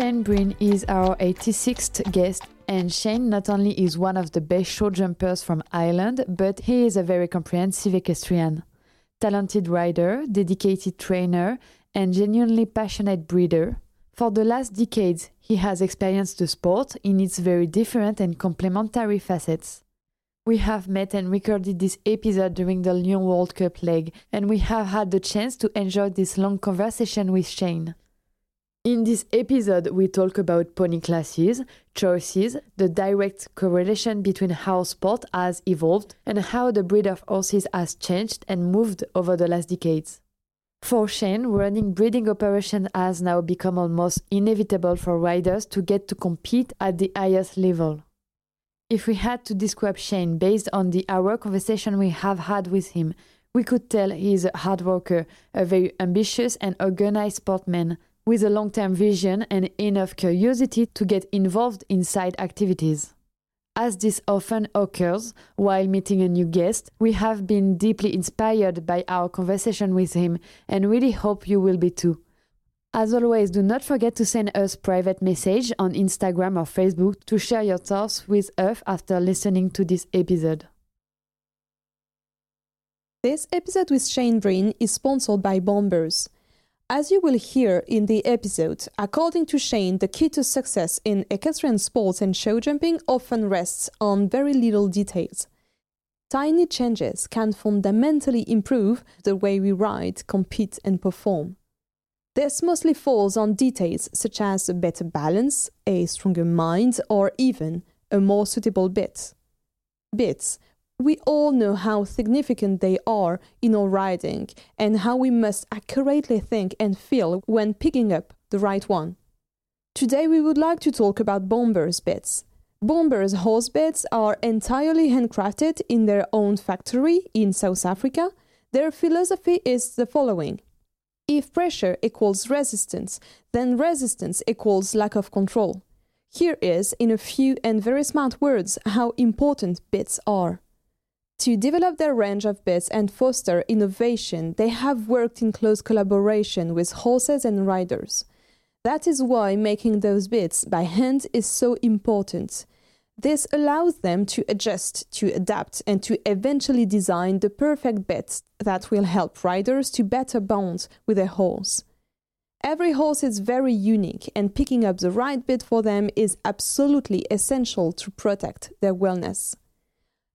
Shane Breen is our 86th guest, and Shane not only is one of the best show jumpers from Ireland, but he is a very comprehensive equestrian. Talented rider, dedicated trainer, and genuinely passionate breeder. For the last decades, he has experienced the sport in its very different and complementary facets. We have met and recorded this episode during the Lyon World Cup leg, and we have had the chance to enjoy this long conversation with Shane. In this episode, we talk about pony classes, choices, the direct correlation between how sport has evolved, and how the breed of horses has changed and moved over the last decades. For Shane, running breeding operation has now become almost inevitable for riders to get to compete at the highest level. If we had to describe Shane based on the hour conversation we have had with him, we could tell he is a hard worker, a very ambitious and organized sportsman with a long term vision and enough curiosity to get involved in side activities. As this often occurs while meeting a new guest, we have been deeply inspired by our conversation with him and really hope you will be too. As always, do not forget to send us private message on Instagram or Facebook to share your thoughts with us after listening to this episode. This episode with Shane Breen is sponsored by Bombers. As you will hear in the episode, according to Shane, the key to success in equestrian sports and show jumping often rests on very little details. Tiny changes can fundamentally improve the way we ride, compete, and perform. This mostly falls on details such as a better balance, a stronger mind, or even a more suitable bit. Bits we all know how significant they are in our riding and how we must accurately think and feel when picking up the right one. Today we would like to talk about Bombers bits. Bombers horse bits are entirely handcrafted in their own factory in South Africa. Their philosophy is the following. If pressure equals resistance, then resistance equals lack of control. Here is, in a few and very smart words, how important bits are. To develop their range of bits and foster innovation, they have worked in close collaboration with horses and riders. That is why making those bits by hand is so important. This allows them to adjust, to adapt, and to eventually design the perfect bits that will help riders to better bond with their horse. Every horse is very unique, and picking up the right bit for them is absolutely essential to protect their wellness.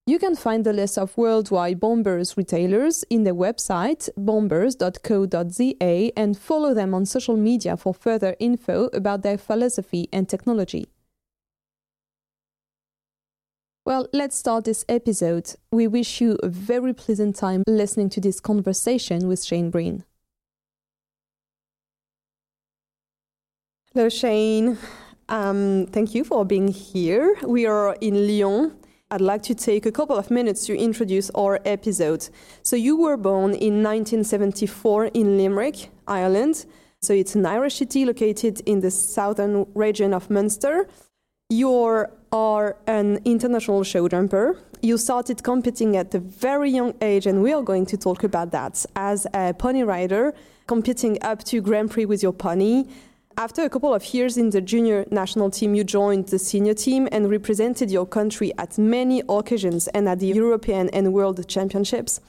You can find the list of worldwide Bombers retailers in their website bombers.co.za and follow them on social media for further info about their philosophy and technology. Well, let's start this episode. We wish you a very pleasant time listening to this conversation with Shane Breen. Hello, Shane. Um, thank you for being here. We are in Lyon I'd like to take a couple of minutes to introduce our episode. So, you were born in 1974 in Limerick, Ireland. So, it's an Irish city located in the southern region of Munster. You are an international show jumper. You started competing at a very young age, and we are going to talk about that as a pony rider, competing up to Grand Prix with your pony, after a couple of years in the junior national team, you joined the senior team and represented your country at many occasions and at the European and World Championships.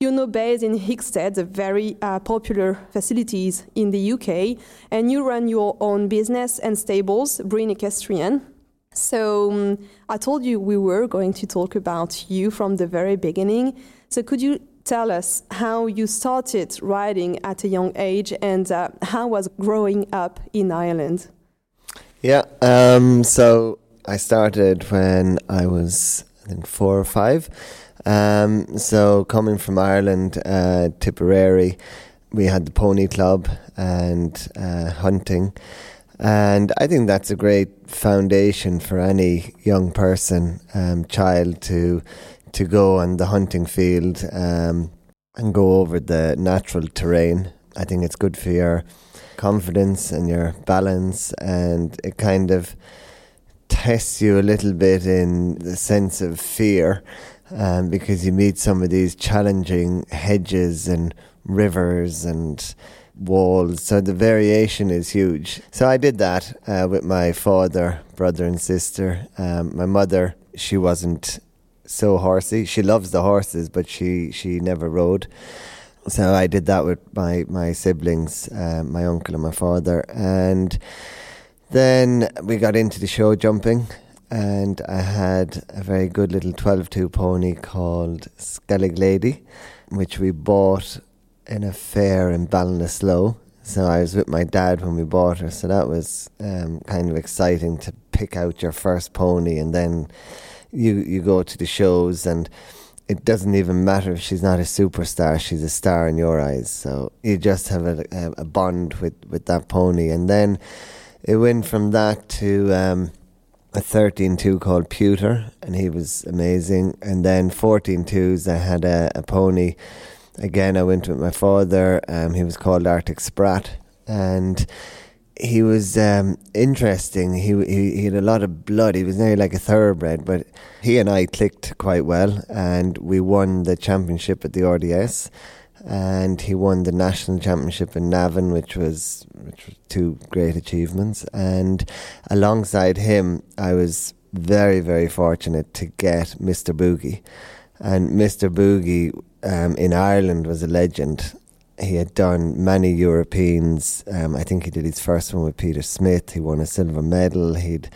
You're now based in Hickstead, a very uh, popular facilities in the UK, and you run your own business and stables, Breen Equestrian. So um, I told you we were going to talk about you from the very beginning. So could you tell us how you started riding at a young age and uh, how was growing up in Ireland? Yeah, um, so I started when I was, I think, four or five. Um, so coming from Ireland, uh, Tipperary, we had the pony club and uh, hunting. And I think that's a great foundation for any young person, um, child to to go on the hunting field um, and go over the natural terrain. I think it's good for your confidence and your balance, and it kind of tests you a little bit in the sense of fear um, because you meet some of these challenging hedges and rivers and walls. So the variation is huge. So I did that uh, with my father, brother, and sister. Um, my mother, she wasn't so horsey. She loves the horses, but she she never rode. So I did that with my my siblings, uh, my uncle and my father, and then we got into the show jumping, and I had a very good little 12-2 pony called Skellig Lady, which we bought in a fair in Ballinasloe. So I was with my dad when we bought her, so that was um, kind of exciting to pick out your first pony, and then you you go to the shows and it doesn't even matter if she's not a superstar; she's a star in your eyes. So you just have a, a, bond with, with that pony, and then it went from that to um, a 13-2 called Pewter, and he was amazing. And then 14-2s, I had a, a pony. Again, I went with my father. Um, he was called Arctic Sprat, and he was um, interesting. He, he, he had a lot of blood. He was nearly like a thoroughbred, but he and I clicked quite well, and we won the championship at the RDS and he won the national championship in Navan, which was which was two great achievements. And alongside him, I was very very fortunate to get Mr. Boogie, and Mr. Boogie um, in Ireland was a legend. He had done many Europeans. Um, I think he did his first one with Peter Smith. He won a silver medal. He'd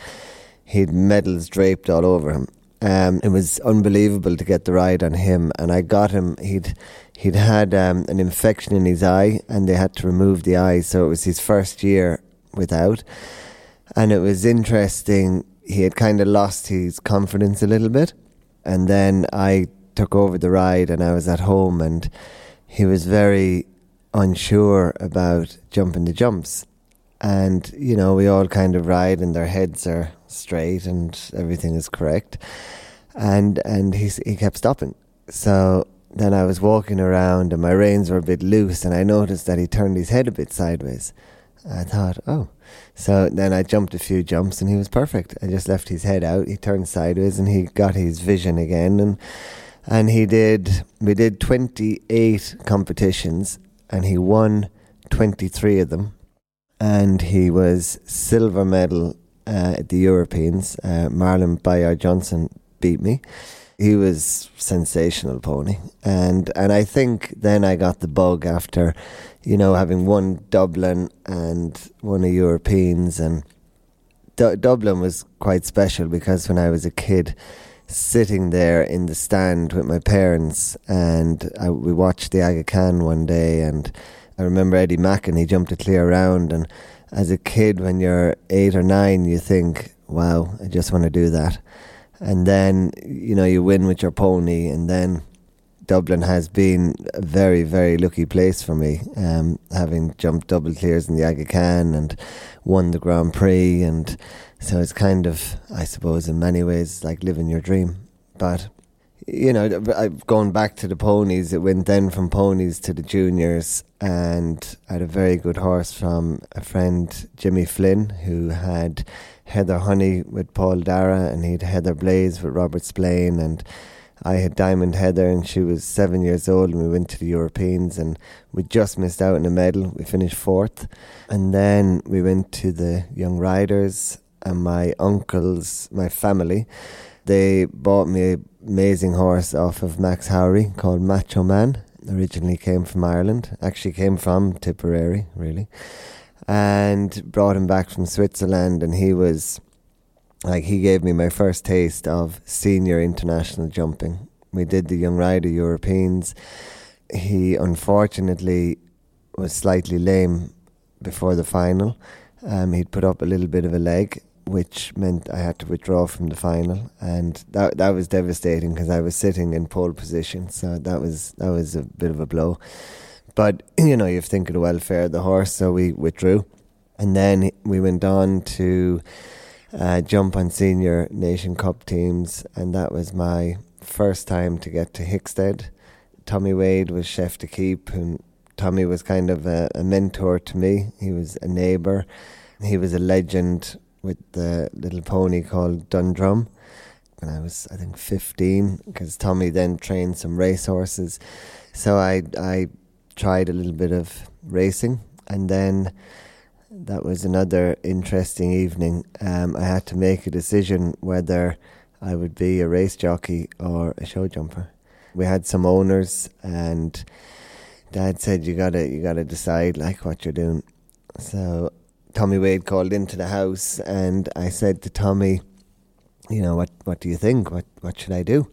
he'd medals draped all over him. Um, it was unbelievable to get the ride on him, and I got him. He'd he'd had um, an infection in his eye, and they had to remove the eye. So it was his first year without, and it was interesting. He had kind of lost his confidence a little bit, and then I took over the ride, and I was at home, and he was very unsure about jumping the jumps. And you know, we all kind of ride, and their heads are straight, and everything is correct. And and he he kept stopping. So then I was walking around and my reins were a bit loose and I noticed that he turned his head a bit sideways. I thought, oh. So then I jumped a few jumps and he was perfect. I just left his head out. He turned sideways and he got his vision again and and he did we did 28 competitions and he won 23 of them. And he was silver medal uh, at the Europeans. Uh, Marlon Bayard Johnson beat me. He was sensational pony. And and I think then I got the bug after you know having won Dublin and won a Europeans. And D- Dublin was quite special because when I was a kid sitting there in the stand with my parents and I, we watched the Aga Khan one day and I remember Eddie Macken he jumped a clear round and as a kid when you're 8 or 9 you think wow I just want to do that. And then you know you win with your pony, and then Dublin has been a very very lucky place for me, um, having jumped double clears in the Aga Khan and won the Grand Prix, and so it's kind of I suppose in many ways like living your dream, but. You know, I uh, going back to the ponies, it went then from ponies to the juniors, and I had a very good horse from a friend, Jimmy Flynn, who had Heather Honey with Paul Darragh, and he'd Heather Blaze with Robert Splaine, and I had Diamond Heather, and she was seven years old, and we went to the Europeans, and we just missed out on a medal. We finished fourth, and then we went to the Young Riders, and my uncles, my family, they bought me an amazing horse off of Max Hauri called Macho Man. originally came from Ireland, actually came from Tipperary, really, and brought him back from Switzerland, and he was like he gave me my first taste of senior international jumping. We did the Young Rider Europeans. He unfortunately was slightly lame before the final. Um, he'd put up a little bit of a leg, which meant I had to withdraw from the final, and that that was devastating because I was sitting in pole position, so that was that was a bit of a blow. But you know, you think of the welfare of the horse, so we withdrew, and then we went on to uh, jump on senior nation cup teams, and that was my first time to get to Hickstead. Tommy Wade was chef d'équipe, and Tommy was kind of a, a mentor to me. He was a neighbour. He was a legend with the little pony called Dundrum when I was, I think, 15, because Tommy then trained some race horses. So I, I tried a little bit of racing, and then that was another interesting evening. Um, I had to make a decision whether I would be a race jockey or a show jumper. We had some owners, and Dad said, "You gotta, you gotta decide like what you're doing." So Tommy Wade called into the house, and I said to Tommy, "You know what? What do you think? What what should I do?"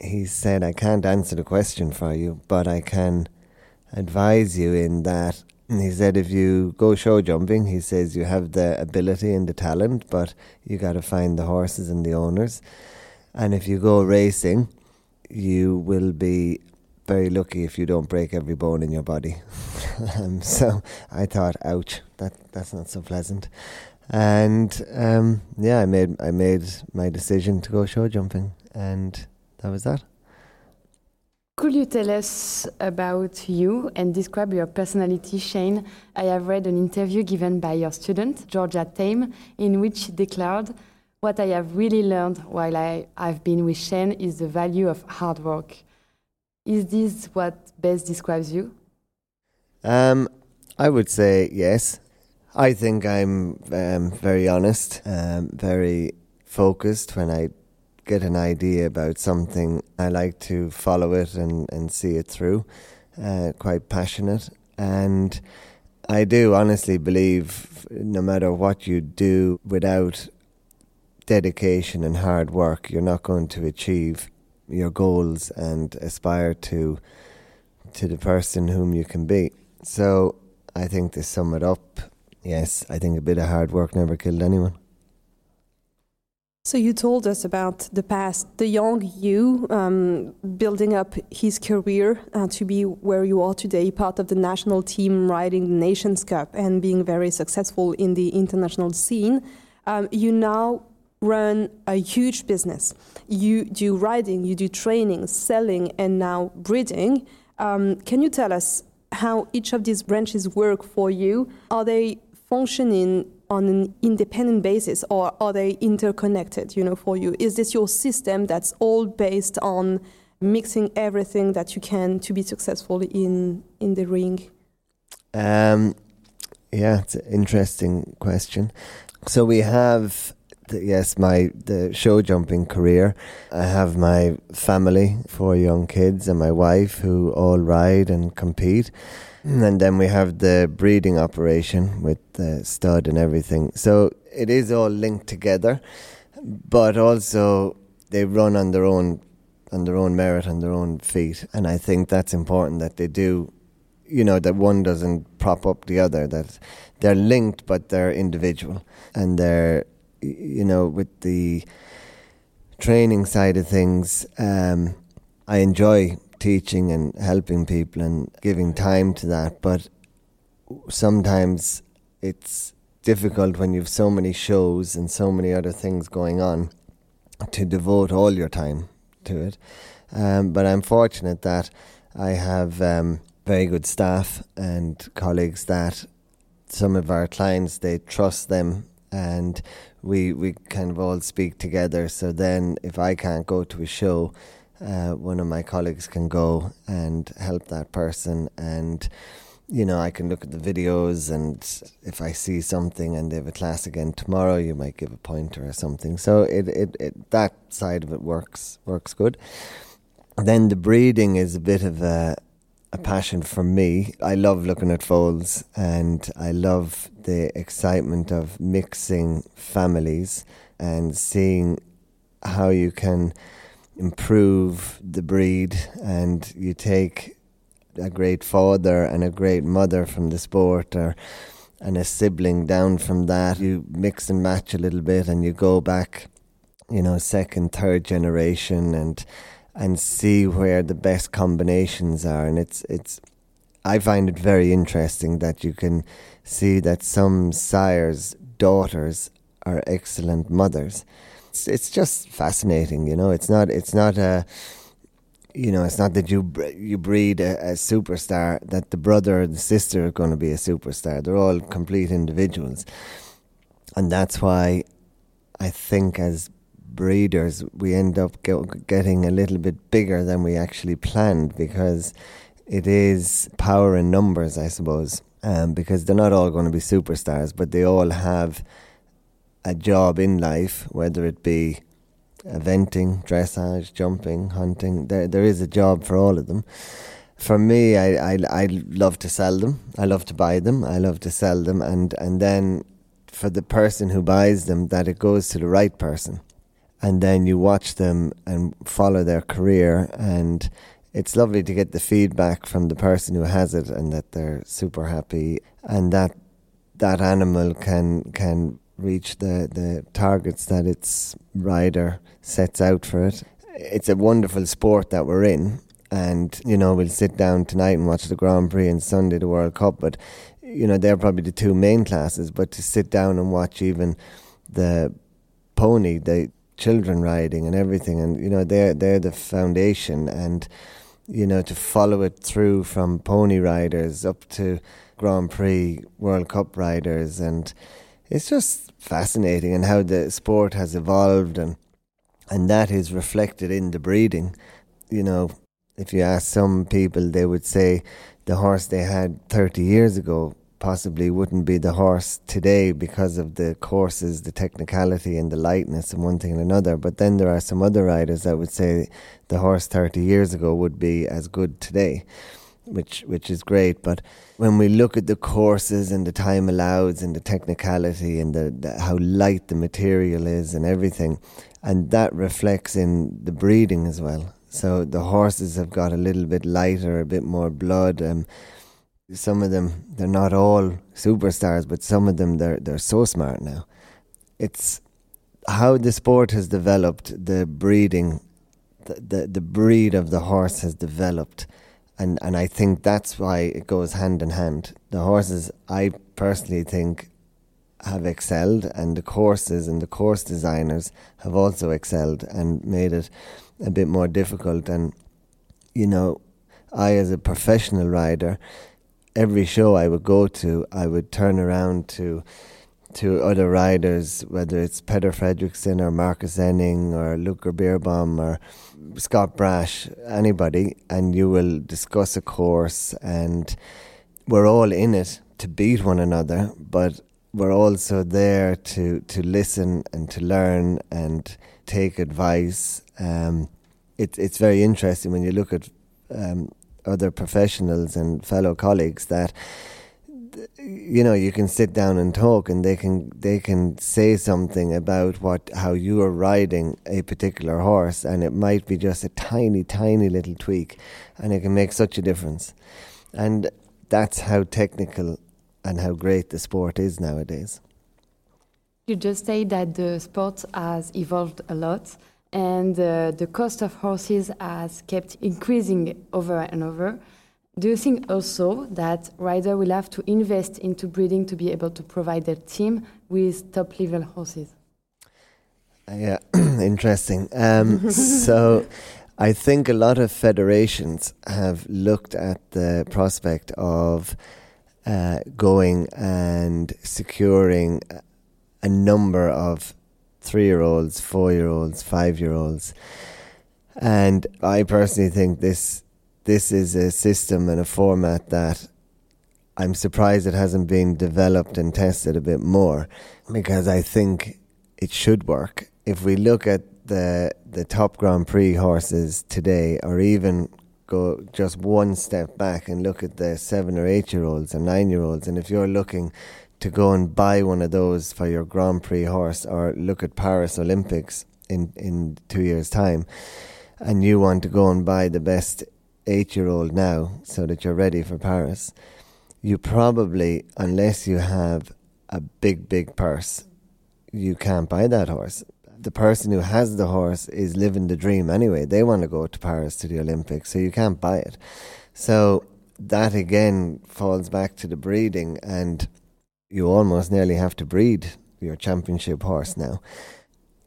He said, "I can't answer the question for you, but I can advise you in that." He said, "If you go show jumping, he says you have the ability and the talent, but you got to find the horses and the owners. And if you go racing, you will be." Very lucky if you don't break every bone in your body. um, so I thought, ouch, that that's not so pleasant. And um, yeah, I made I made my decision to go show jumping, and that was that. Could you tell us about you and describe your personality, Shane? I have read an interview given by your student, Georgia Tame, in which she declared, What I have really learned while I, I've been with Shane is the value of hard work. Is this what best describes you? Um, I would say yes. I think I'm um, very honest, um, very focused. When I get an idea about something, I like to follow it and, and see it through. Uh, quite passionate. And I do honestly believe no matter what you do without dedication and hard work, you're not going to achieve your goals and aspire to to the person whom you can be. So I think to sum it up, yes, I think a bit of hard work never killed anyone. So you told us about the past, the young you um, building up his career uh, to be where you are today, part of the national team riding the Nations Cup and being very successful in the international scene. Um, you now run a huge business. You do riding, you do training, selling, and now breeding. Um, can you tell us how each of these branches work for you? Are they functioning on an independent basis or are they interconnected, you know, for you? Is this your system that's all based on mixing everything that you can to be successful in in the ring? Um, yeah, it's an interesting question. So we have yes, my show jumping career. I have my family, four young kids, and my wife who all ride and compete. And then we have the breeding operation with the stud and everything. So it is all linked together, but also they run on their own on their own merit, on their own feet. And I think that's important that they do you know that one doesn't prop up the other that they're linked but they're individual and they're you know, with the training side of things, um, I enjoy teaching and helping people and giving time to that. But sometimes it's difficult when you've so many shows and so many other things going on to devote all your time to it. Um, but I'm fortunate that I have um, very good staff and colleagues that some of our clients they trust them and we we kind of all speak together. So then, if I can't go to a show, uh, one of my colleagues can go and help that person, and you know I can look at the videos, and if I see something and they have a class again tomorrow, you might give a pointer or something. So it it, it that side of it works works good. Then the breeding is a bit of a a passion for me. I love looking at foals and I love the excitement of mixing families and seeing how you can improve the breed and you take a great father and a great mother from the sport or and a sibling down from that you mix and match a little bit and you go back you know second third generation and and see where the best combinations are. And it's it's I find it very interesting that you can see that some sires daughters are excellent mothers. It's it's just fascinating you know? It's not it's not a you know, it's not that you you breed a, a, superstar that the brother or the sister are going to be a superstar. They're all complete individuals, and that's why I think as breeders we end up get, getting a little bit bigger than we actually planned because it is power in numbers, I suppose. Um, because they're not all going to be superstars, but they all have a job in life, whether it be eventing, dressage, jumping, hunting. There, there is a job for all of them. For me, I, I, I love to sell them. I love to buy them. I love to sell them, and and then for the person who buys them, that it goes to the right person, and then you watch them and follow their career, and it's lovely to get the feedback from the person who has it, and that they're super happy, and that that animal can can reach the, the targets that its rider sets out for it. It's a wonderful sport that we're in, and you know we'll sit down tonight and watch the Grand Prix and Sunday the World Cup. But you know they're probably the two main classes. But to sit down and watch even the pony, the children riding and everything, and you know they're they're the foundation, and you know to follow it through from pony riders up to Grand Prix World Cup riders and it's just fascinating and how the sport has evolved and and that is reflected in the breeding. You know, if you ask some people, they would say the horse they had 30 years ago possibly wouldn't be the horse today because of the courses, the technicality, and the lightness, and one thing and another. But then there are some other riders that would say the horse 30 years ago would be as good today which which is great. But when we look at the courses and the time allowed and the technicality and the, the, how light the material is and everything, and that reflects in the breeding as well. So the horses have got a little bit lighter, a bit more blood. Um, some of them, they're not all superstars, but some of them, they're they're so smart now. It's how the sport has developed, the breeding, the, the, the breed of the horse has developed and and I think that's why it goes hand in hand. The horses, I personally think, have excelled, and the courses and the course designers have also excelled and made it a bit more difficult. And you know, I as a professional rider, every show I would go to, I would turn around to to other riders, whether it's Peder Fredricson or Marcus Ehning or Luca Beerbaum or Scott Brash, anybody, and you will discuss a course, and we're all in it to beat one another, but we're also there to, to listen and to learn and take advice. Um, it, it's very interesting when you look at um, other professionals and fellow colleagues that you know you can sit down and talk and they can they can say something about what how you are riding a particular horse and it might be just a tiny tiny little tweak and it can make such a difference. And that's how technical and how great the sport is nowadays. You just say that the sport has evolved a lot and uh, the cost of horses has kept increasing over and over do you think also that rider will have to invest into breeding to be able to provide their team with top level horses? Yeah, interesting. Um, so, I think a lot of federations have looked at the prospect of uh, going and securing a number of three year olds, four year olds, five year olds. And I personally think this this is a system and a format that I'm surprised it hasn't been developed and tested a bit more because I think it should work. If we look at the the top Grand Prix horses today, or even go just one step back and look at the seven or eight year olds and nine year olds. And if you're looking to go and buy one of those for your Grand Prix horse or look at Paris Olympics in, in two years' time, and you want to go and buy the best eight year old now so that you're ready for Paris, you probably, unless you have a big, big purse, you can't buy that horse. The person who has the horse is living the dream anyway. They want to go to Paris to the Olympics, so you can't buy it. So that again falls back to the breeding, and you almost nearly have to breed your championship horse now.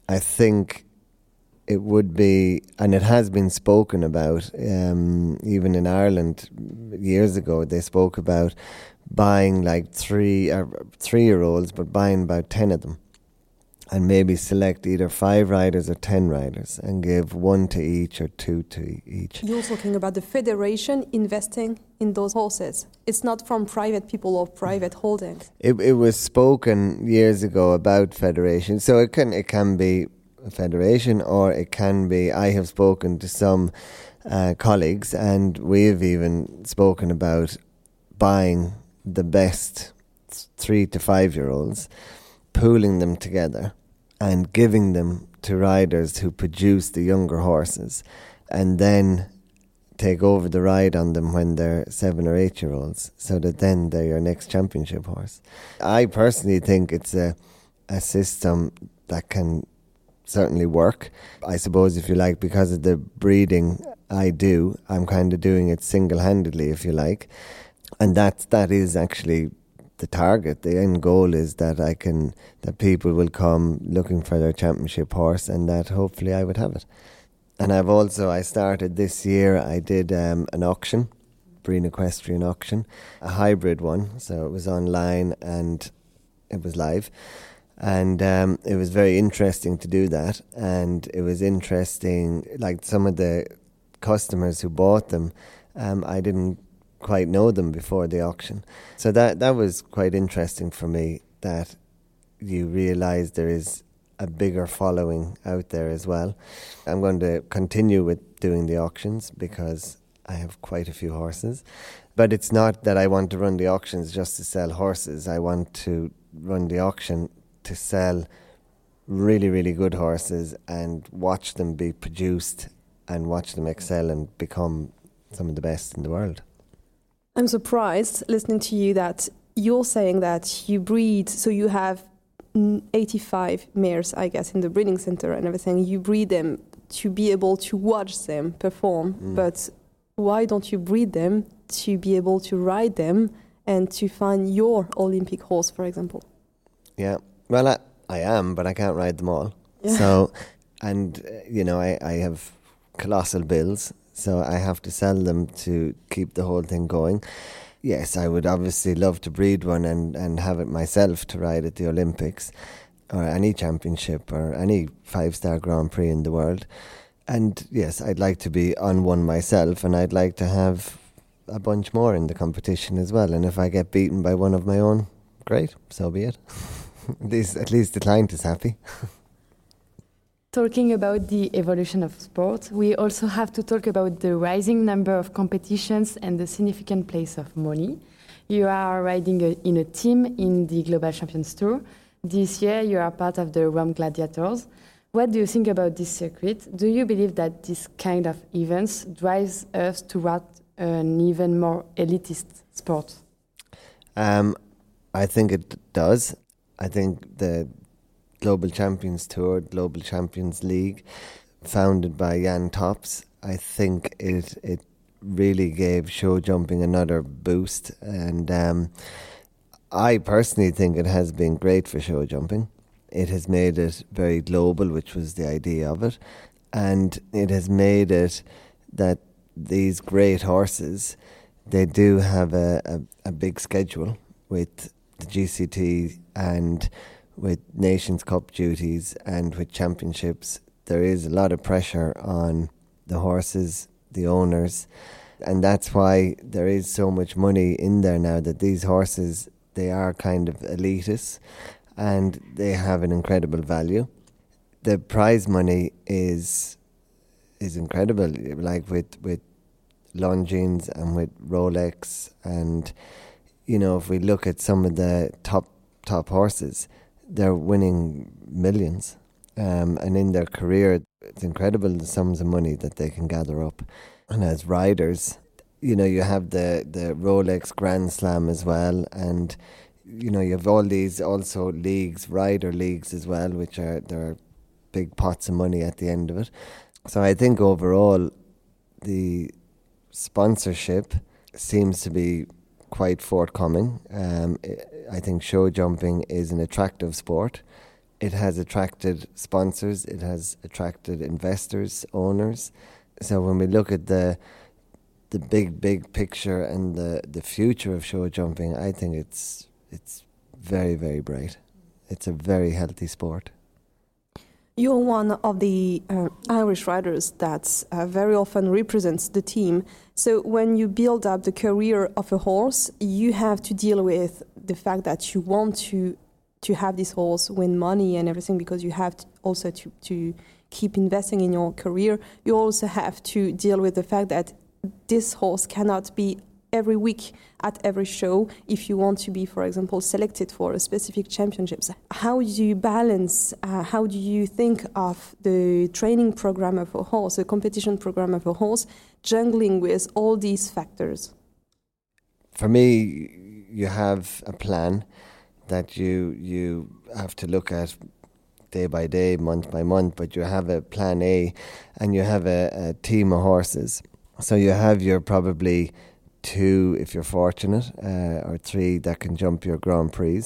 I think it would be, and it has been spoken about, um, even in Ireland years ago, they spoke about buying like three uh, three year olds, but buying about ten of them, and maybe select either five riders or ten riders, and give one to each or two to each. You're talking about the federation investing in those horses. It's not from private people or private holdings. It it was spoken years ago about federation, so it can it can be a federation or it can be. I have spoken to some uh, colleagues, and we've even spoken about buying the best three to five year olds, pooling them together, and giving them to riders who produce the younger horses, and then take over the ride on them when they're seven or eight year olds, so that then they're your next championship horse. I personally think it's a a system that can certainly work. I suppose, if you like, because of the breeding I do, I'm kind of doing it single handedly, if you like. And that that is actually the target. The end goal is that I can that people will come looking for their championship horse, and that hopefully I would have it. And I've also I started this year. I did um, an auction, Breen Equestrian auction, a hybrid one. So it was online and it was live and um, it was very interesting to do that. And it was interesting, like some of the customers who bought them, um, I didn't quite know them before the auction, so that that was quite interesting for me. That you realise there is a bigger following out there as well. I'm going to continue with doing the auctions because I have quite a few horses. But it's not that I want to run the auctions just to sell horses. I want to run the auction to sell really, really good horses and watch them be produced and watch them excel and become some of the best in the world. I'm surprised listening to you that you're saying that you breed, so you have 85 mares, I guess, in the breeding center and everything. You breed them to be able to watch them perform, mm. but why don't you breed them to be able to ride them and to find your Olympic horse, for example? Yeah, well, I, I am, but I can't ride them all. Yeah. So, and uh, you know, I, I have colossal bills, so I have to sell them to keep the whole thing going. Yes, I would obviously love to breed one and, and have it myself to ride at the Olympics or any championship or any five star Grand Prix in the world. And yes, I'd like to be on one myself and I'd like to have a bunch more in the competition as well. And if I get beaten by one of my own, great, so be it. this, at least the client is happy. Talking about the evolution of sport, we also have to talk about the rising number of competitions and the significant place of money. You are riding a, in a team in the Global Champions Tour. This year, you are part of the Rome Gladiators. What do you think about this circuit? Do you believe that this kind of events drives us toward an even more elitist sport? Um, I think it does. I think the Global Champions Tour, Global Champions League, founded by Jan Tops, I think it it really gave show jumping another boost, and um, I personally think it has been great for show jumping. It has made it very global, which was the idea of it, and it has made it that these great horses they do have a, a, a big schedule with the GCT and with Nations Cup duties and with championships, there is a lot of pressure on the horses, the owners, and that's why there is so much money in there now that these horses they are kind of elitist and they have an incredible value. The prize money is is incredible. Like with with Longines and with Rolex. And, you know, if we look at some of the top, top horses, they're winning millions. Um, and in their career, it's incredible the sums of money that they can gather up. And as riders, you know, you have the, the Rolex Grand Slam as well. And, you know, you have all these also leagues, rider leagues as well, which are, there are big pots of money at the end of it. So I think overall, the sponsorship seems to be quite forthcoming. Um, I think show jumping is an attractive sport. It has attracted sponsors, it has attracted investors, owners. So when we look at the the big, big picture and the, the future of show jumping, I think it's it's very, very bright. It's a very healthy sport. You're one of the uh, Irish riders that uh, very often represents the team. So when you build up the career of a horse, you have to deal with the fact that you want to to have this horse win money and everything because you have to also to, to keep investing in your career. You also have to deal with the fact that this horse cannot be every week at every show if you want to be, for example, selected for a specific championships. How do you balance, uh, how do you think of the training program of a horse, the competition program of a horse, jungling with all these factors? For me, you have a plan that you you have to look at day by day, month by month, but you have a plan A and you have a, a team of horses. So you have your probably two, if you're fortunate, uh, or three that can jump your Grand Prix.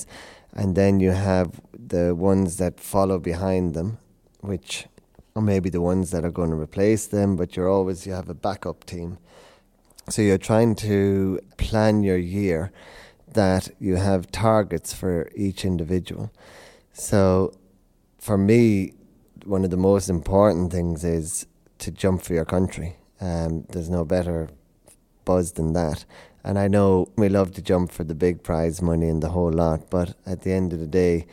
And then you have the ones that follow behind them, which are maybe the ones that are going to replace them, but you're always, you have a backup team. So you're trying to plan your year that you have targets for each individual. So for me, one of the most important things is to jump for your country. Um, there's no better buzz than that. And I know we love to jump for the big prize money and the whole lot, but at the end of the day,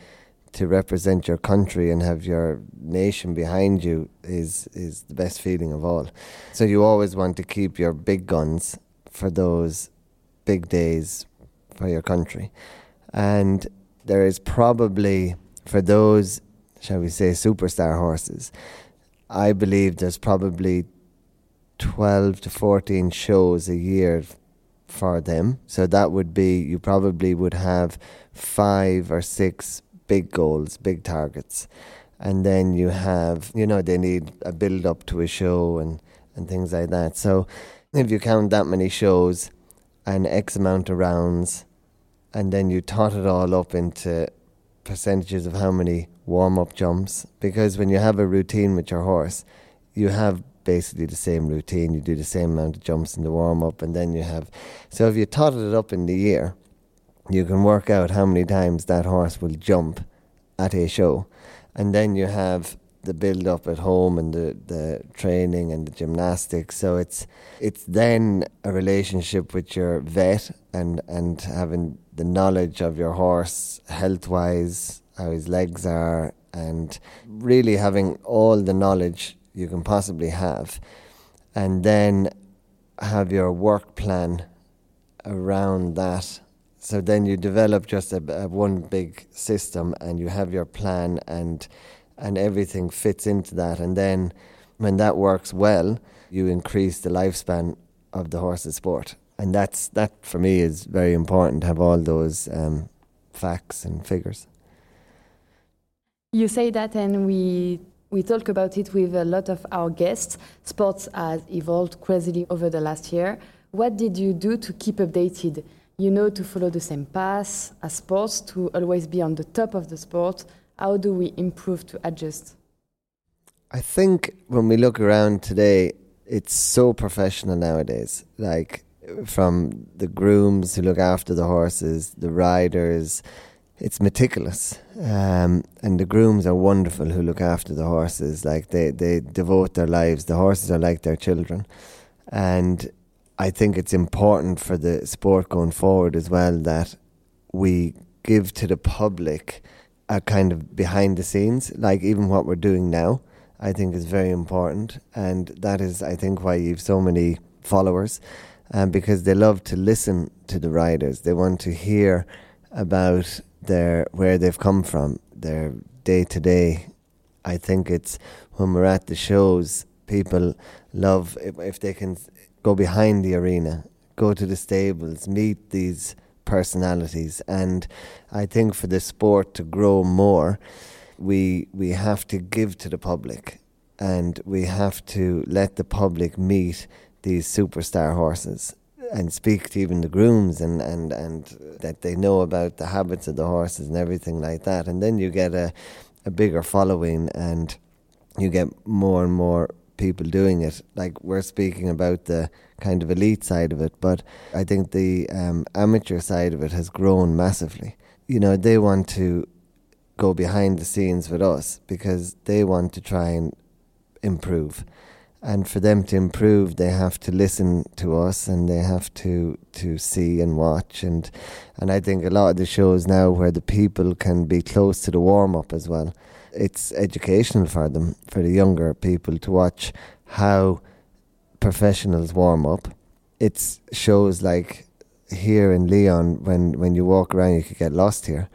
to represent your country and have your nation behind you is is the best feeling of all. So you always want to keep your big guns for those big days for your country. And there is probably for those shall we say superstar horses, I believe there's probably 12 to 14 shows a year for them. So that would be, you probably would have five or six big goals, big targets. And then you have, you know, they need a build up to a show and, and things like that. So if you count that many shows and X amount of rounds, and then you tot it all up into percentages of how many warm up jumps, because when you have a routine with your horse, you have basically the same routine. You do the same amount of jumps in the warm up, and then you have. So if you totted it up in the year, you can work out how many times that horse will jump at a show, and then you have the build up at home and the, the training and the gymnastics. So it's it's then a relationship with your vet and and having the knowledge of your horse health wise, how his legs are, and really having all the knowledge you can possibly have, and then have your work plan around that. So then you develop just a, a one big system, and you have your plan, and and everything fits into that. And then when that works well, you increase the lifespan of the horse's sport, and that's that for me is very important to have all those um, facts and figures. You say that, and we we talk about it with a lot of our guests. Sports has evolved crazily over the last year. What did you do to keep updated? You know, to follow the same path as sports, to always be on the top of the sport. How do we improve to adjust? I think when we look around today, it's so professional nowadays. Like from the grooms who look after the horses, the riders, it's meticulous. Um, and the grooms are wonderful who look after the horses. Like they, they devote their lives. The horses are like their children. And I think it's important for the sport going forward as well that we give to the public a kind of behind the scenes, like even what we're doing now, I think is very important. And that is, I think, why you've so many followers, um, because they love to listen to the riders. They want to hear about their where they've come from, their day to day. I think it's when we're at the shows, people love if, if they can go behind the arena, go to the stables, meet these personalities, and I think for the sport to grow more, we we have to give to the public, and we have to let the public meet these superstar horses and speak to even the grooms and, and, and that they know about the habits of the horses and everything like that. And then you get a, a bigger following and you get more and more people doing it. Like we're speaking about the kind of elite side of it, but I think the um, amateur side of it has grown massively. You know, they want to go behind the scenes with us because they want to try and improve and for them to improve they have to listen to us and they have to to see and watch. And and I think a lot of the shows now where the people can be close to the warm up as well it's educational for them for the younger people to watch how professionals warm up. It's shows like here in Lyon when when you walk around you could get lost here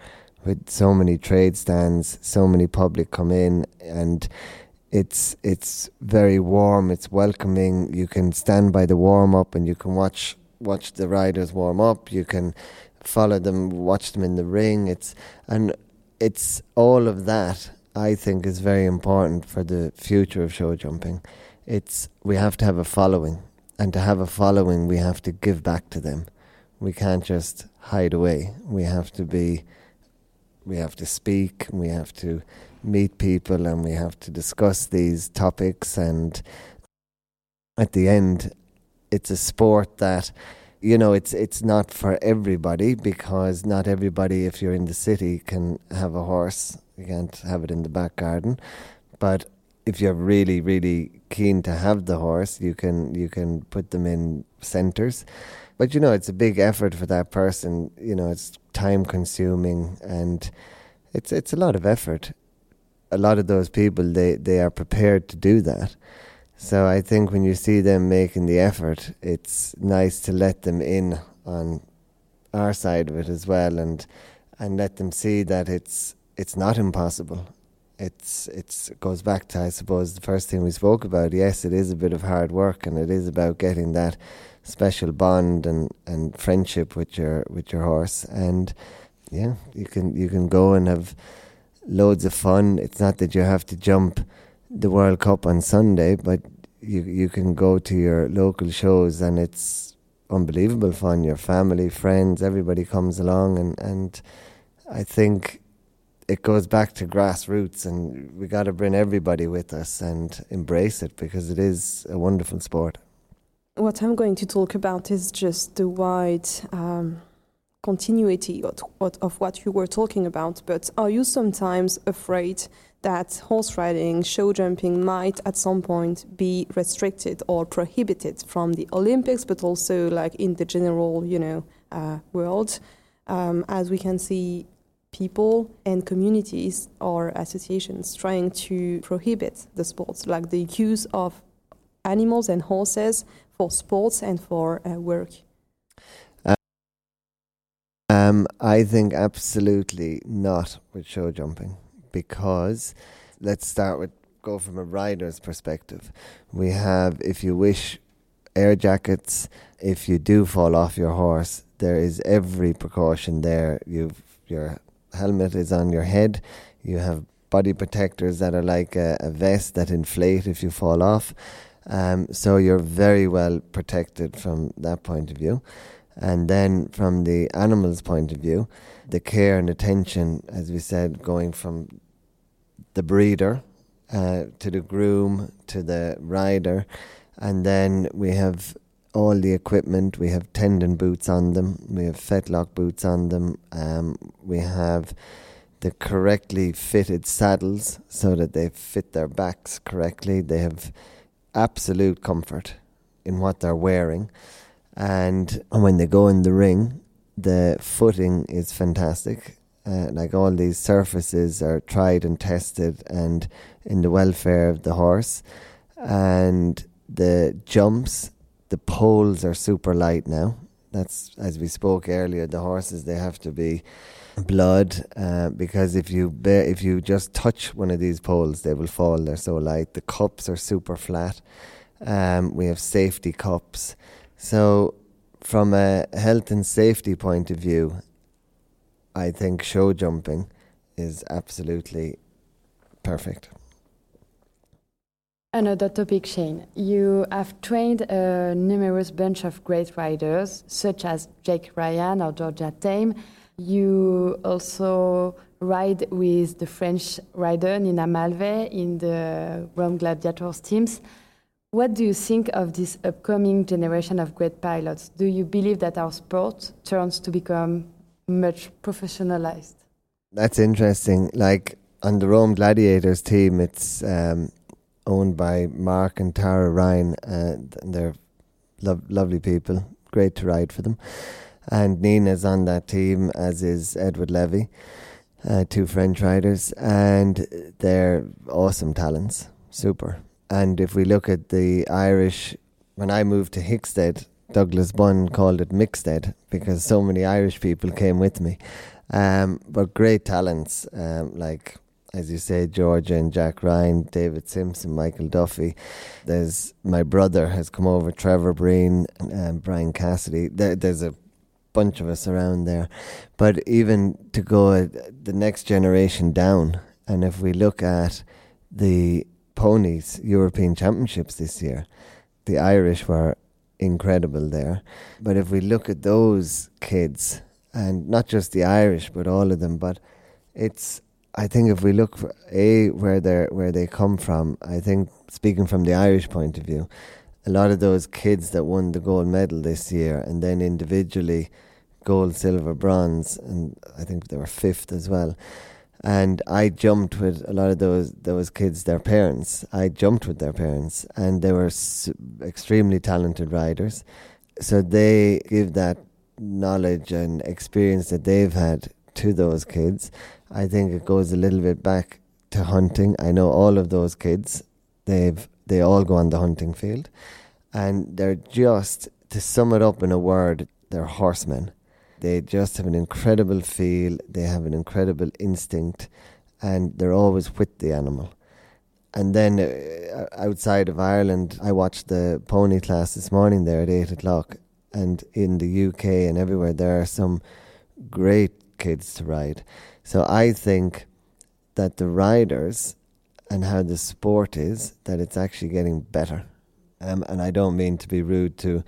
with so many trade stands so many public come in and it's it's very warm. It's welcoming. You can stand by the warm up and you can watch watch the riders warm up. You can follow them, watch them in the ring. It's and it's all of that. I think is very important for the future of show jumping. It's we have to have a following, and to have a following, we have to give back to them. We can't just hide away. We have to be. We have to speak. We have to meet people and we have to discuss these topics. And at the end, it's a sport that you know it's it's not for everybody because not everybody if you're in the city can have a horse. You can't have it in the back garden. But if you're really really keen to have the horse you can you can put them in centers but you know it's a big effort for that person. You know it's time consuming and it's it's a lot of effort a lot of those people they, they are prepared to do that. So I think when you see them making the effort, it's nice to let them in on our side of it as well, and and let them see that it's it's not impossible. It's it's it goes back to I suppose the first thing we spoke about. Yes, it is a bit of hard work, and it is about getting that special bond and, and friendship with your with your horse. And yeah, you can you can go and have loads of fun. It's not that you have to jump the World Cup on Sunday, but you you can go to your local shows and it's unbelievable fun. Your family, friends, everybody comes along, and and I think it goes back to grassroots, and we got to bring everybody with us and embrace it because it is a wonderful sport. What I'm going to talk about is just the wide. Um continuity of what you were talking about, but are you sometimes afraid that horse riding, show jumping might at some point be restricted or prohibited from the Olympics, but also like in the general, you know, uh, world, um, as we can see people and communities or associations trying to prohibit the sports, like the use of animals and horses for sports and for uh, work. Um, I think absolutely not with show jumping because let's start with go from a rider's perspective. We have, if you wish, air jackets. If you do fall off your horse, there is every precaution there. You've your helmet is on your head. You have body protectors that are like a, a vest that inflate if you fall off. Um, so you're very well protected from that point of view. And then from the animal's point of view, the care and attention, as we said, going from the breeder uh, to the groom to the rider, and then we have all the equipment. We have tendon boots on them. We have fetlock boots on them. Um, we have the correctly fitted saddles so that they fit their backs correctly. They have absolute comfort in what they're wearing. And when they go in the ring, the footing is fantastic. Uh, like all these surfaces are tried and tested and in the welfare of the horse. And the jumps, The poles are super light now. That's as we spoke earlier. The horses they have to be blood uh, because if you if you just touch one of these poles, they will fall. They're so light. The cups are super flat. Um, we have safety cups. So, from a health and safety point of view, I think show jumping is absolutely perfect. Another topic, Shane. You have trained a numerous bunch of great riders, such as Jack Ryan or Georgia Tame. You also ride with the French rider Nina Mallevaey in the Rome Gladiators teams. What do you think of this upcoming generation of great pilots? Do you believe that our sport turns to become much professionalized? That's interesting. Like on the Rome Gladiators team, it's um, owned by Mark and Tara Ryan, and they're lo- lovely people. Great to ride for them. And Nina's on that team, as is Edward Levy, uh, two French riders, and they're awesome talents. Super. And if we look at the Irish, when I moved to Hickstead, Douglas Bunn called it Mixstead because so many Irish people came with me. Um, but great talents um, like, as you say, Georgia and Jack Ryan, David Simpson, Michael Duffy. There's my brother has come over, Trevor Breen, and Brian Cassidy. There, there's a bunch of us around there. But even to go the next generation down, and if we look at the ponies European Championships this year, the Irish were incredible there. But if we look at those kids, and not just the Irish, but all of them, but it's I think if we look for a where they where they come from, I think speaking from the Irish point of view, a lot of those kids that won the gold medal this year, and then individually gold, silver, bronze, and I think they were fifth as well. And I jumped with a lot of those those kids, their parents. I jumped with their parents, and they were extremely talented riders. So they give that knowledge and experience that they've had to those kids. I think it goes a little bit back to hunting. I know all of those kids. They've they all go on the hunting field, and they're just to sum it up in a word, they're horsemen. They just have an incredible feel, they have an incredible instinct, and they're always with the animal. And then uh, outside of Ireland, I watched the pony class this morning there at 8 o'clock. And in the UK and everywhere, there are some great kids to ride. So I think that the riders and how the sport is, that it's actually getting better. Um, and I don't mean to be rude to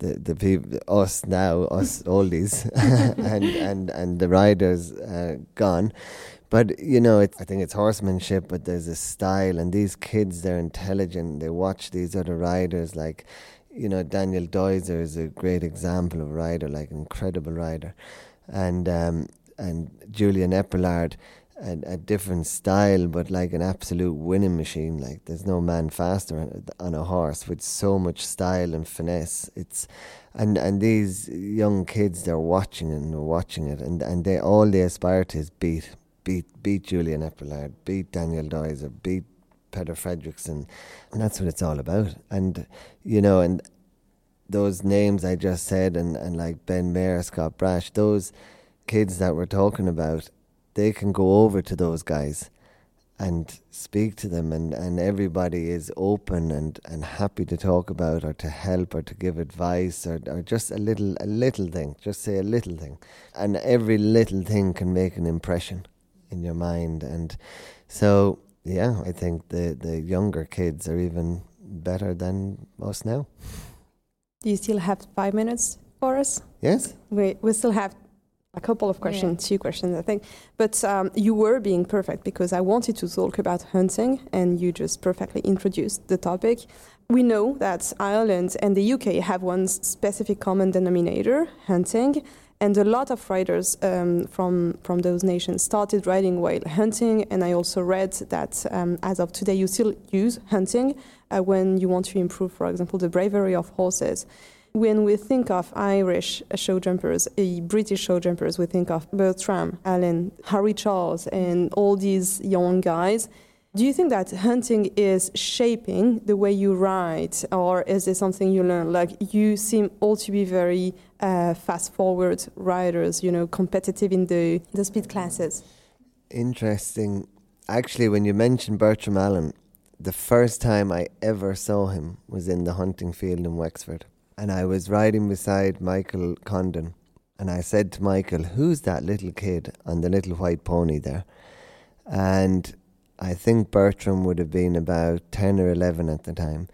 the the people, us now, us oldies, and and and the riders uh, gone. But you know, I think it's horsemanship, but there's a style, and these kids, they're intelligent. They watch these other riders, like you know, Daniel Deuser is a great example of rider, like incredible rider, and um, and Julien Epaillard a, a, different style, but like an absolute winning machine. Like there's no man faster on, on a horse with so much style and finesse. It's and and these young kids they're watching it and they're watching it, and and they all they aspire to is beat beat beat Julien Epaillard, beat Daniel Deuser, beat Peder Fredricson, and that's what it's all about. And you know, and those names I just said, and and like Ben Maher, Scott Brash, those kids that we're talking about they can go over to those guys and speak to them and, and everybody is open and, and happy to talk about or to help or to give advice or, or just a little a little thing just say a little thing. And every little thing can make an impression in your mind. And so yeah i think the the younger kids are even better than us now. Do you still have five minutes for us? Yes. We we still have a couple of questions, yeah. two questions, I think. But um, you were being perfect because I wanted to talk about hunting and you just perfectly introduced the topic. We know that Ireland and the UK have one specific common denominator, hunting. And a lot of riders um, from from those nations started riding while hunting. And I also read that um, as of today, you still use hunting uh, when you want to improve, for example, the bravery of horses. When we think of Irish show jumpers, uh, British show jumpers, we think of Bertram, Allen, Harry Charles, and all these young guys. Do you think that hunting is shaping the way you ride, or is it something you learn? Like you seem all to be very uh, fast-forward riders, you know, competitive in the the speed classes. Interesting. Actually, when you mentioned Bertram Allen, the first time I ever saw him was in the hunting field in Wexford, and I was riding beside Michael Condon, and I said to Michael, "Who's that little kid on the little white pony there?" And I think Bertram would have been about 10 or 11 at the time.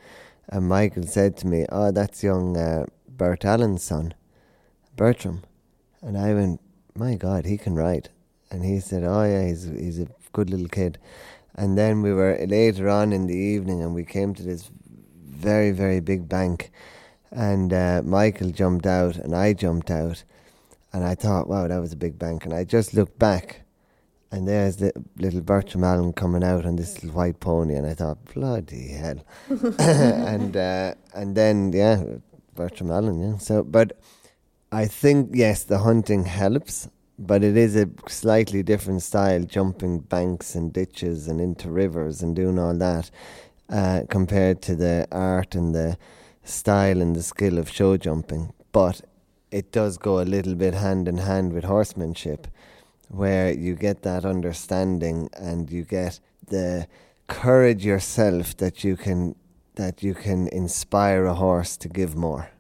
And Michael said to me, Oh, that's young uh, Bert Allen's son, Bertram. And I went, My God, he can ride. And he said, Oh, yeah, he's, he's a good little kid. And then we were later on in the evening and we came to this very, very big bank. And uh, Michael jumped out and I jumped out. And I thought, wow, that was a big bank. And I just looked back and there's the little Bertram Allen coming out on this little white pony, and I thought, bloody hell. and uh, and then yeah, Bertram Allen. Yeah. So, but I think yes, the hunting helps, but it is a slightly different style, jumping banks and ditches and into rivers and doing all that, uh, compared to the art and the style and the skill of show jumping. But it does go a little bit hand in hand with horsemanship where you get that understanding and you get the courage yourself that you can that you can inspire a horse to give more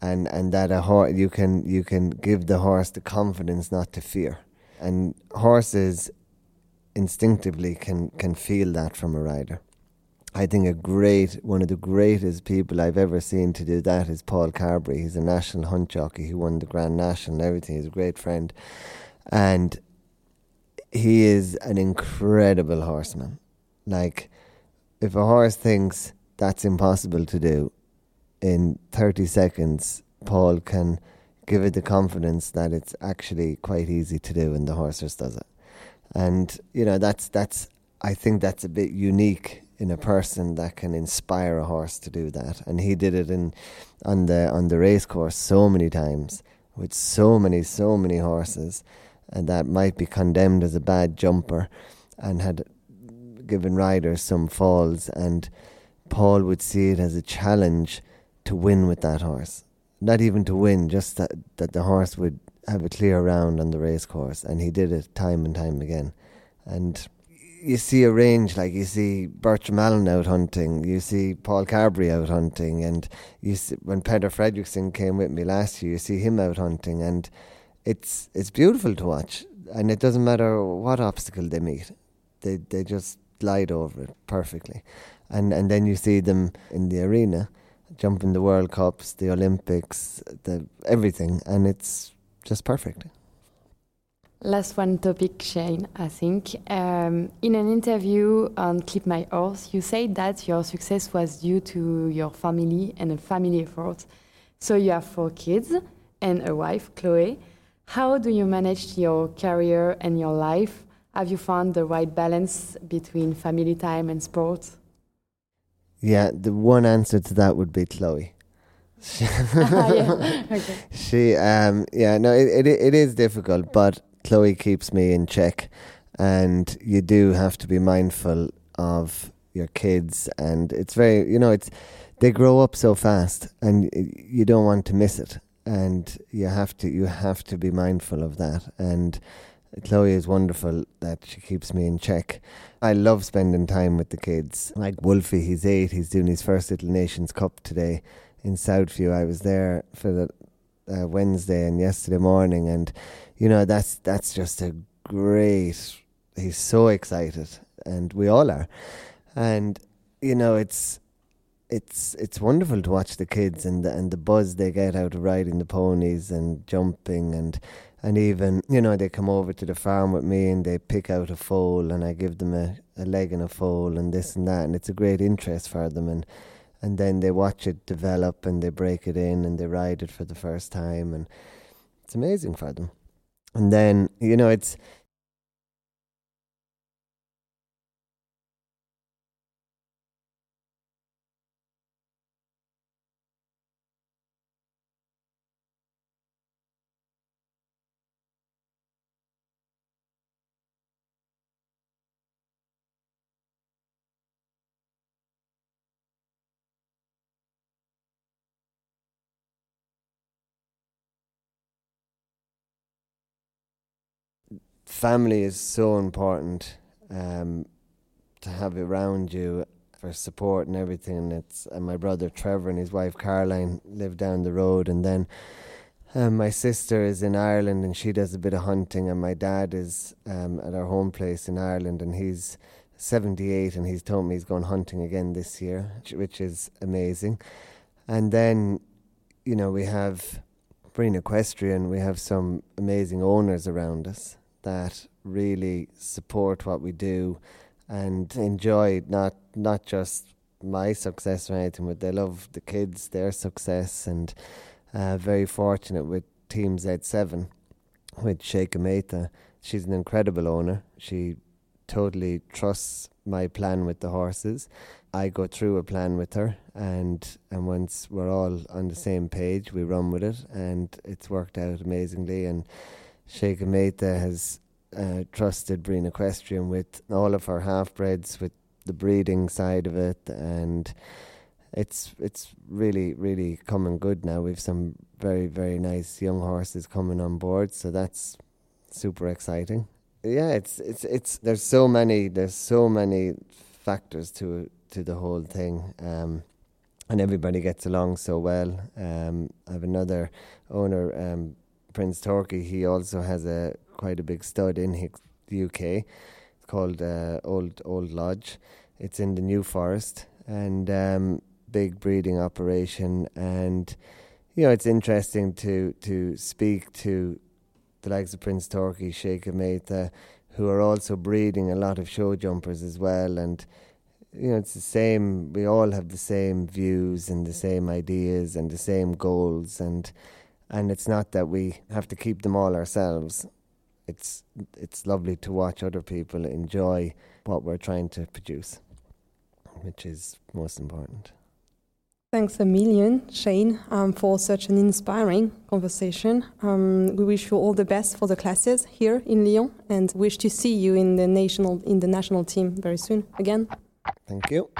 and and that a horse you can you can give the horse the confidence not to fear and horses instinctively can can feel that from a rider I think a great one of the greatest people I've ever seen to do that is Paul Carberry. He's a national hunt jockey who won the Grand National and everything. He's a great friend and he is an incredible horseman. Like, if a horse thinks that's impossible to do, in 30 seconds, Paul can give it the confidence that it's actually quite easy to do, and the horse just does it. And you know, that's that's. I think that's a bit unique in a person that can inspire a horse to do that, and he did it in on the on the race course so many times with so many so many horses and that might be condemned as a bad jumper and had given riders some falls and Paul would see it as a challenge to win with that horse. Not even to win, just that, that the horse would have a clear round on the race course and he did it time and time again. And you see a range like you see Bertram Allen out hunting, you see Paul Carberry out hunting, and you see, when Peder Fredricson came with me last year, you see him out hunting, and it's it's beautiful to watch, and it doesn't matter what obstacle they meet, they they just glide over it perfectly, and and then you see them in the arena, jumping the World Cups, the Olympics, the everything, and it's just perfect. Last one topic, Shane, I think. Um, in an interview on Clip My Horse, you said that your success was due to your family and a family effort. So you have four kids and a wife, Chloe. How do you manage your career and your life? Have you found the right balance between family time and sport? Yeah, the one answer to that would be Chloe. yeah. okay. She, um, yeah, no, it, it it is difficult, but Chloe keeps me in check, and you do have to be mindful of your kids, and it's very, you know, it's they grow up so fast, and you don't want to miss it and you have to you have to be mindful of that and Chloe is wonderful that she keeps me in check. I love spending time with the kids. Like Wolfie, he's eight. He's doing his first Little Nations Cup today in Southview. I was there for the uh, Wednesday and yesterday morning, and you know that's that's just a great. He's so excited, and we all are. And you know, it's it's it's wonderful to watch the kids and the, and the buzz they get out of riding the ponies and jumping and and even you know they come over to the farm with me and they pick out a foal and I give them a, a leg and a foal and this and that and it's a great interest for them and and then they watch it develop and they break it in and they ride it for the first time and it's amazing for them and then you know it's family is so important um, to have around you for support and everything. It's and my brother Trevor and his wife Caroline live down the road, and then um, my sister is in Ireland and she does a bit of hunting, and my dad is um, at our home place in Ireland, and he's 78 and he's told me he's going hunting again this year, which is amazing. And then, you know, we have Breen Equestrian, we have some amazing owners around us that really support what we do and enjoy not not just my success or anything, but they love the kids, their success, and uh, very fortunate with Team Z7 with Sheikha Mehta. She's an incredible owner. She totally trusts my plan with the horses. I go through a plan with her, and and once we're all on the same page, we run with it, and it's worked out amazingly. And Sheikha Mehta has uh, trusted Breen Equestrian with all of her half breeds, with the breeding side of it, and it's it's really really coming good now. We've some very very nice young horses coming on board, so that's super exciting. Yeah, it's it's it's there's so many there's so many factors to to the whole thing. Um, and everybody gets along so well. Um, I have another owner, um, Prince Torquay. He also has a quite a big stud in the UK. It's called uh, Old Old Lodge. It's in the New Forest and um, big breeding operation. And you know, it's interesting to to speak to the likes of Prince Torquay, Sheikha Mehta, who are also breeding a lot of show jumpers as well. And you know, it's the same. We all have the same views and the same ideas and the same goals, and and it's not that we have to keep them all ourselves. It's it's lovely to watch other people enjoy what we're trying to produce, which is most important. Thanks a million, Shane, um, for such an inspiring conversation. Um, we wish you all the best for the classes here in Lyon, and wish to see you in the national in the national team very soon again. Thank you.